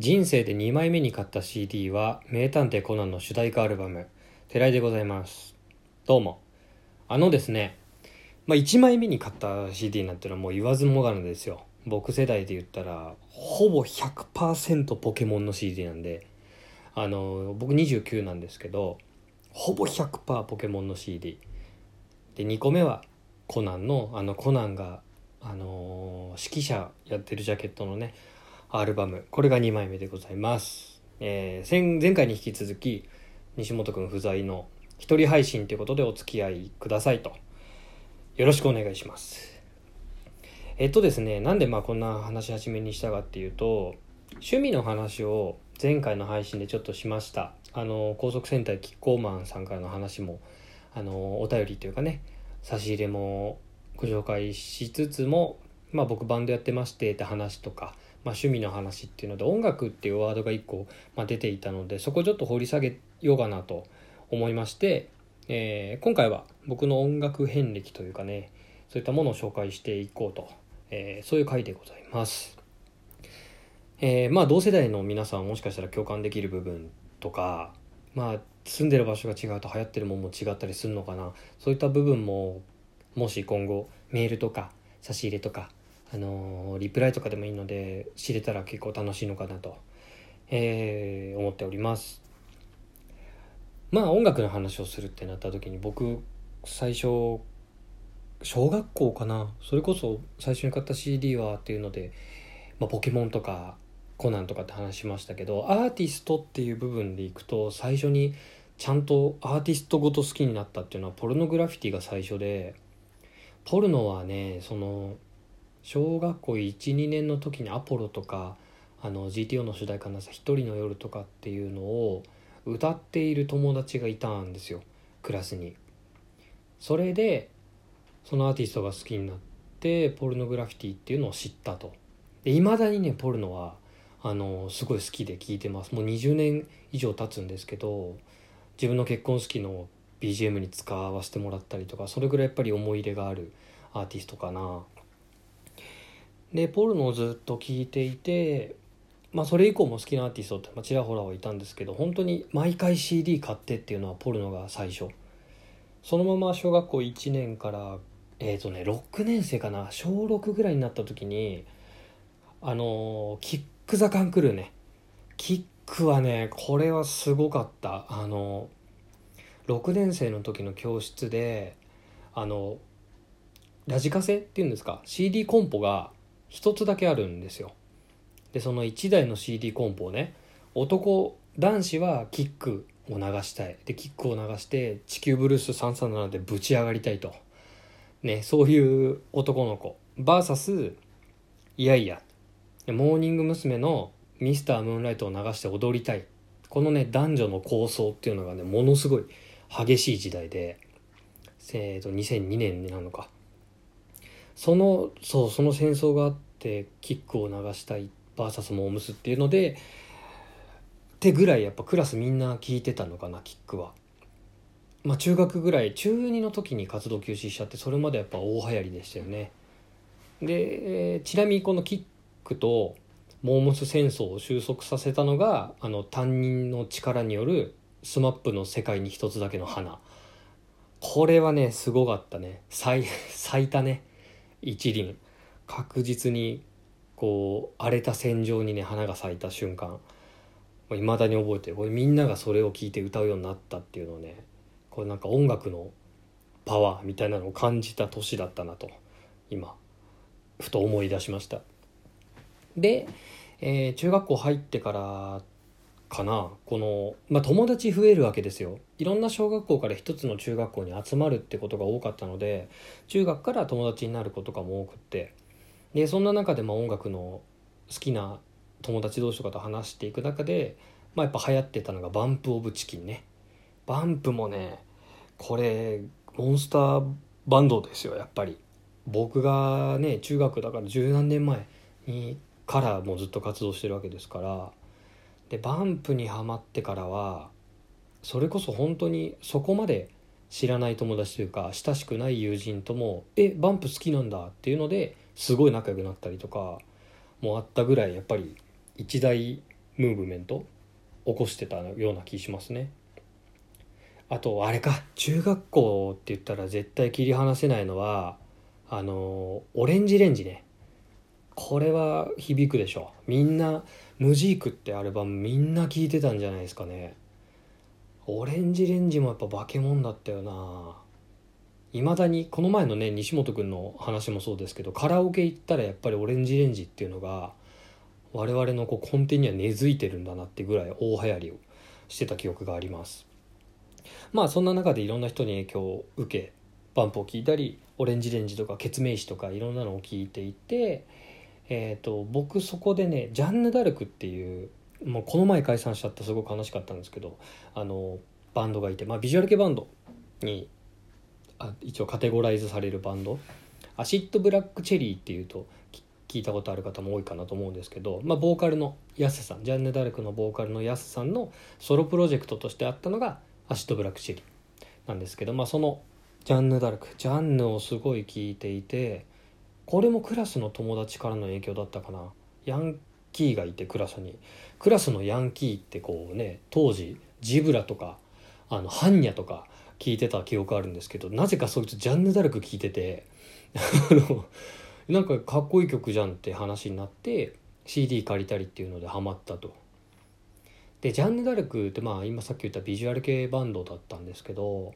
人生で2枚目に買った CD は名探偵コナンの主題歌アルバム「寺井でございます。どうも。あのですねまあ1枚目に買った CD なんてのはもう言わずもがなですよ。僕世代で言ったらほぼ100%ポケモンの CD なんであの僕29なんですけどほぼ100%ポケモンの CD で2個目はコナンのあのコナンがあの指揮者やってるジャケットのねアルバム。これが2枚目でございます、えー前回に引き続き西本くん不在の一人配信ということでお付き合いくださいと。よろしくお願いします。えっとですねなんでまあこんな話し始めにしたかっていうと趣味の話を前回の配信でちょっとしました。あの高速戦隊キッコーマンさんからの話もあのお便りというかね差し入れもご紹介しつつも、まあ、僕バンドやってましてって話とか、まあ、趣味の話っていうので音楽っていうワードが1個、まあ、出ていたのでそこちょっと掘り下げようかなと思いまして、えー今回は僕の音楽遍歴というかねそういったものを紹介していこうと、えーそういう回でございます。えーまあ同世代の皆さんもしかしたら共感できる部分とかまあ住んでる場所が違うと流行ってるものも違ったりするのかなそういった部分ももし今後メールとか差し入れとか、あのリプライとかでもいいので知れたら結構楽しいのかなと、えー思っております。まあ音楽の話をするってなった時に僕最初小学校かな？それこそ最初に買った CD はっていうので、まあ、ポケモンとかコナンとかって話しましたけどアーティストっていう部分でいくと最初にちゃんとアーティストごと好きになったっていうのはポルノグラフィティが最初でポルノはねその小学校12年の時にアポロとかあの GTO の主題歌のさ「一人の夜」とかっていうのを歌っている友達がいたんですよクラスに。それでそのアーティストが好きになってポルノグラフィティっていうのを知ったと。いまだにねポルノはあのすごい好きで聴いてます。もう20年以上経つんですけど自分の結婚式の BGM に使わせてもらったりとかそれぐらいやっぱり思い入れがあるアーティストかな。でポルノをずっと聴いていてまあそれ以降も好きなアーティストってまあちらほらはいたんですけど本当に毎回 CD 買ってっていうのはポルノが最初。そのまま小学校1年からえっ、とね6年生かな小6ぐらいになった時にあのキック・ザ・カンクルーね。キックはねこれはすごかった。あの6年生の時の教室であのラジカセっていうんですか CD コンポが一つだけあるんですよ。でその1台の CD コンポをね男男子はキックを流したい。でキックを流して地球ブルース337でぶち上がりたいと。ねそういう男の子。VS いやいや。モーニング娘。の「ミスタームーンライト」を流して踊りたい。このね男女の構想っていうのがねものすごい激しい時代で、えー、と2002年なのか。そのそうその戦争があってキックを流したい VS モームスっていうのでってぐらいやっぱクラスみんな聞いてたのかなキックは。まあ中学ぐらい中2の時に活動休止しちゃってそれまでやっぱ大流行りでしたよね。で、えーちなみにこのキックとモームス戦争を収束させたのがあの担任の力による SMAP の世界に一つだけの花これはねすごかったね咲い咲いたね一輪。確実にこう荒れた戦場にね花が咲いた瞬間。いまだに覚えてこれみんながそれを聞いて歌うようになったっていうのをねこれなんか音楽のパワーみたいなのを感じた年だったなと今ふと思い出しました。で、えー中学校入ってからかな。この、まあ、友達増えるわけですよ。いろんな小学校から一つの中学校に集まるってことが多かったので中学から友達になる子とかも多くって。でそんな中でま音楽の好きな友達同士とかと話していく中で、まあ、やっぱ流行ってたのがバンプ・オブ・チキンね。バンプもねこれモンスターバンドですよやっぱり。僕がね中学だから十何年前にからもうずっと活動してるわけですからでバンプにはまってからはそれこそ本当にそこまで知らない友達というか親しくない友人とも「えバンプ好きなんだ」っていうのですごい仲良くなったりとかもあったぐらいやっぱり一大ムーブメント起こしてたような気しますね。あとあれか中学校って言ったら絶対切り離せないのはあのオレンジレンジね。これは響くでしょみんな「ムジーク」ってアルバムみんな聴いてたんじゃないですかね。オレンジレンジもやっぱ化け物だったよな。いまだにこの前のね西本君の話もそうですけどカラオケ行ったらやっぱりオレンジレンジっていうのが我々のこう根底には根付いてるんだなってぐらい大流行りをしてた記憶があります。まあそんな中でいろんな人に影響を受けバンプを聞いたりオレンジレンジとかケツメイシとかいろんなのを聞いていてえーと、僕そこでねジャンヌ・ダルクっていうもうこの前解散しちゃってすごく悲しかったんですけどあのバンドがいて、まあ、ビジュアル系バンドにあ一応カテゴライズされるバンド。Acid Black Cherry っていうと聞いたことある方も多いかなと思うんですけど、まあ、ボーカルのヤスさん Janne Da Arc のボーカルのヤスさんのソロプロジェクトとしてあったのが Acid Black Cherry なんですけど、まあ、その Janne Da Arc ジャンヌをすごい聞いていてこれもクラスの友達からの影響だったかな。ヤンキーがいてクラスに。クラスのヤンキーってこうね当時 Zeebra とかあのハンニャとか聞いてた記憶あるんですけどなぜかそいつジャンヌ・ダルク聞いてて。あのなんかかっこいい曲じゃんって話になって CD 借りたりっていうのでハマったと。でジャンヌ・ダルクってまあ今さっき言ったビジュアル系バンドだったんですけど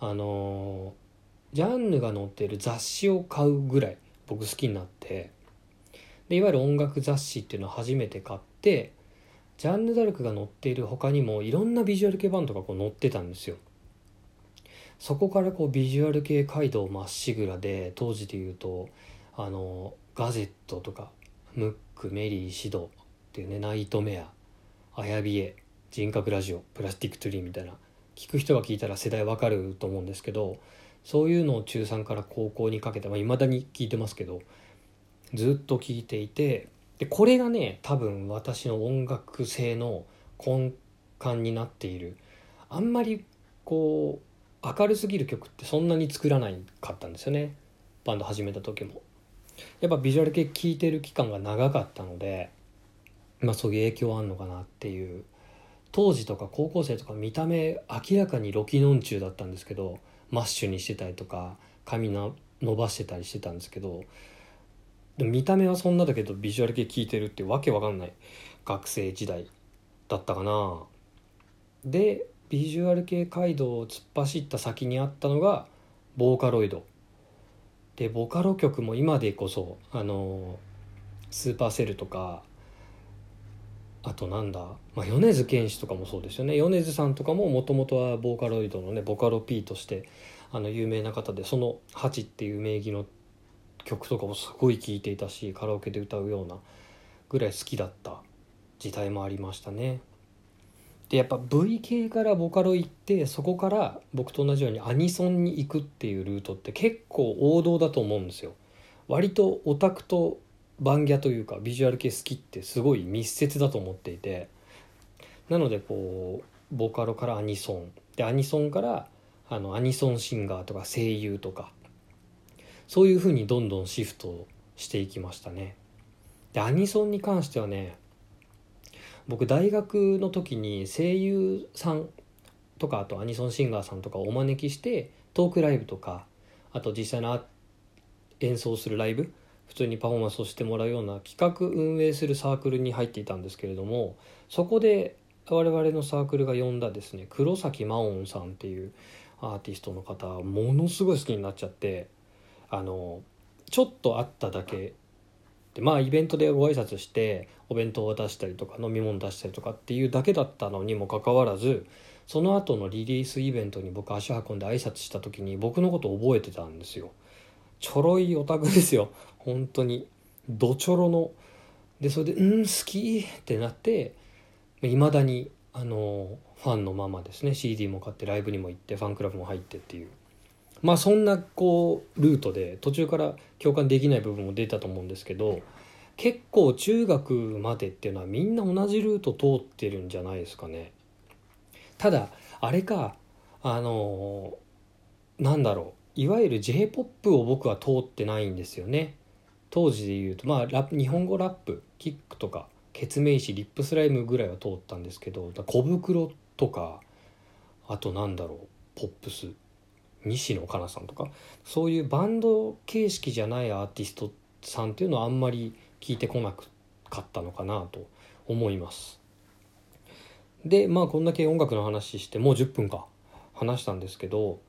あのジャンヌが載ってる雑誌を買うぐらい僕好きになって。でいわゆる音楽雑誌っていうのを初めて買ってジャンヌ・ダルクが載っている他にもいろんなビジュアル系バンドがこう載ってたんですよ。そこからこうビジュアル系街道まっしぐらで当時で言うとあのガゼットとかムックメリーシドっていうねナイトメアアヤビエ人格ラジオ Plastic Tree みたいな聞く人が聞いたら世代わかると思うんですけどそういうのを中3から高校にかけていまあ、未だに聞いてますけどずっと聞いていてでこれがね多分私の音楽性の根幹になっている。あんまりこう明るすぎる曲ってそんなに作らないかったんですよね。バンド始めた時も。やっぱビジュアル系聴いてる期間が長かったのでまあそういう影響あんのかなっていう。当時とか高校生とか見た目明らかにロキノン中だったんですけどマッシュにしてたりとか髪の伸ばしてたりしてたんですけどでも見た目はそんなだけどビジュアル系聞いてるってわけわかんない。学生時代だったかな。でビジュアル系街道を突っ走った先にあったのがボーカロイド。でボカロ曲も今でこそあのスーパーセルとかあとなんだ、まあ、米津玄師とかもそうですよね米津さんとかももともとはボーカロイドのねボカロ P としてあの有名な方でその「ハチ」っていう名義の曲とかもすごい聴いていたしカラオケで歌うようなぐらい好きだった時代もありましたね。でやっぱ V 系からボカロ行ってそこから僕と同じようにアニソンに行くっていうルートって結構王道だと思うんですよ。割とオタクとバンギャというかビジュアル系好きってすごい密接だと思っていてなのでこうボカロからアニソン。でアニソンからあのアニソンシンガーとか声優とかそういうふうにどんどんシフトしていきましたね。でアニソンに関してはね僕大学の時に声優さんとかあとアニソンシンガーさんとかをお招きしてトークライブとかあと実際の演奏するライブ普通にパフォーマンスをしてもらうような企画運営するサークルに入っていたんですけれどもそこで我々のサークルが呼んだですね黒崎真音さんっていうアーティストの方ものすごい好きになっちゃってあのちょっと会っただけでまあイベントでご挨拶してお弁当を出したりとか飲み物出したりとかっていうだけだったのにもかかわらずその後のリリースイベントに僕足運んで挨拶した時に僕のこと覚えてたんですよ。ちょろいオタクですよ本当にドチョロのでそれで「うん好き!」ってなっていまだにあのファンのままですね。CD も買ってライブにも行ってファンクラブも入ってっていう。まあそんなこうルートで途中から共感できない部分も出たと思うんですけど結構中学までっていうのはみんな同じルート通ってるんじゃないですかね。ただあれかあのなんだろう。いわゆる j p o p を僕は通ってないんですよね。当時で言うとまあラ日本語ラップキックとかケツメイシリップスライムぐらいは通ったんですけど小袋とかあとなんだろうポップス西野カナさんとかそういうバンド形式じゃないアーティストさんっていうのはあんまり聞いてこなかったのかなと思います。でまあこんだけ音楽の話してもう10分か話したんですけど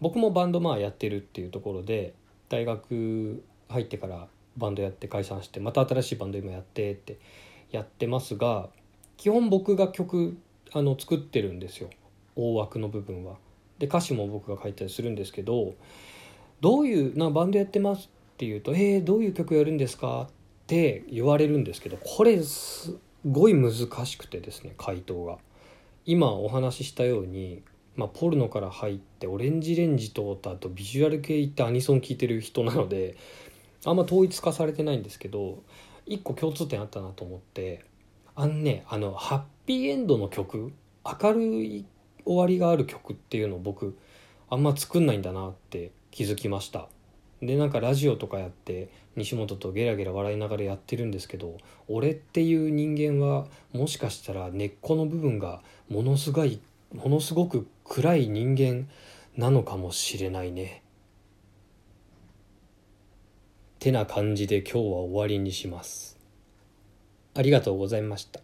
僕もバンドまあやってるっていうところで大学入ってからバンドやって解散してまた新しいバンド今やってってやってますが基本僕が曲あの作ってるんですよ大枠の部分は。で歌詞も僕が書いたりするんですけどどういうなバンドやってますって言うと「えー、どういう曲やるんですか?」って言われるんですけどこれすごい難しくてですね回答が。今お話ししたように、まあ、ポルノから入ってオレンジレンジ通った後ビジュアル系行ってアニソン聴いてる人なのであんま統一化されてないんですけど一個共通点あったなと思ってあのねあのハッピーエンドの曲明るい終わりがある曲っていうのを僕あんま作んないんだなって気づきましたでなんかラジオとかやって西本とゲラゲラ笑いながらやってるんですけど俺っていう人間はもしかしたら根っこの部分がものすごいものすごく暗い人間なのかもしれないね。てな感じで今日は終わりにします。ありがとうございました。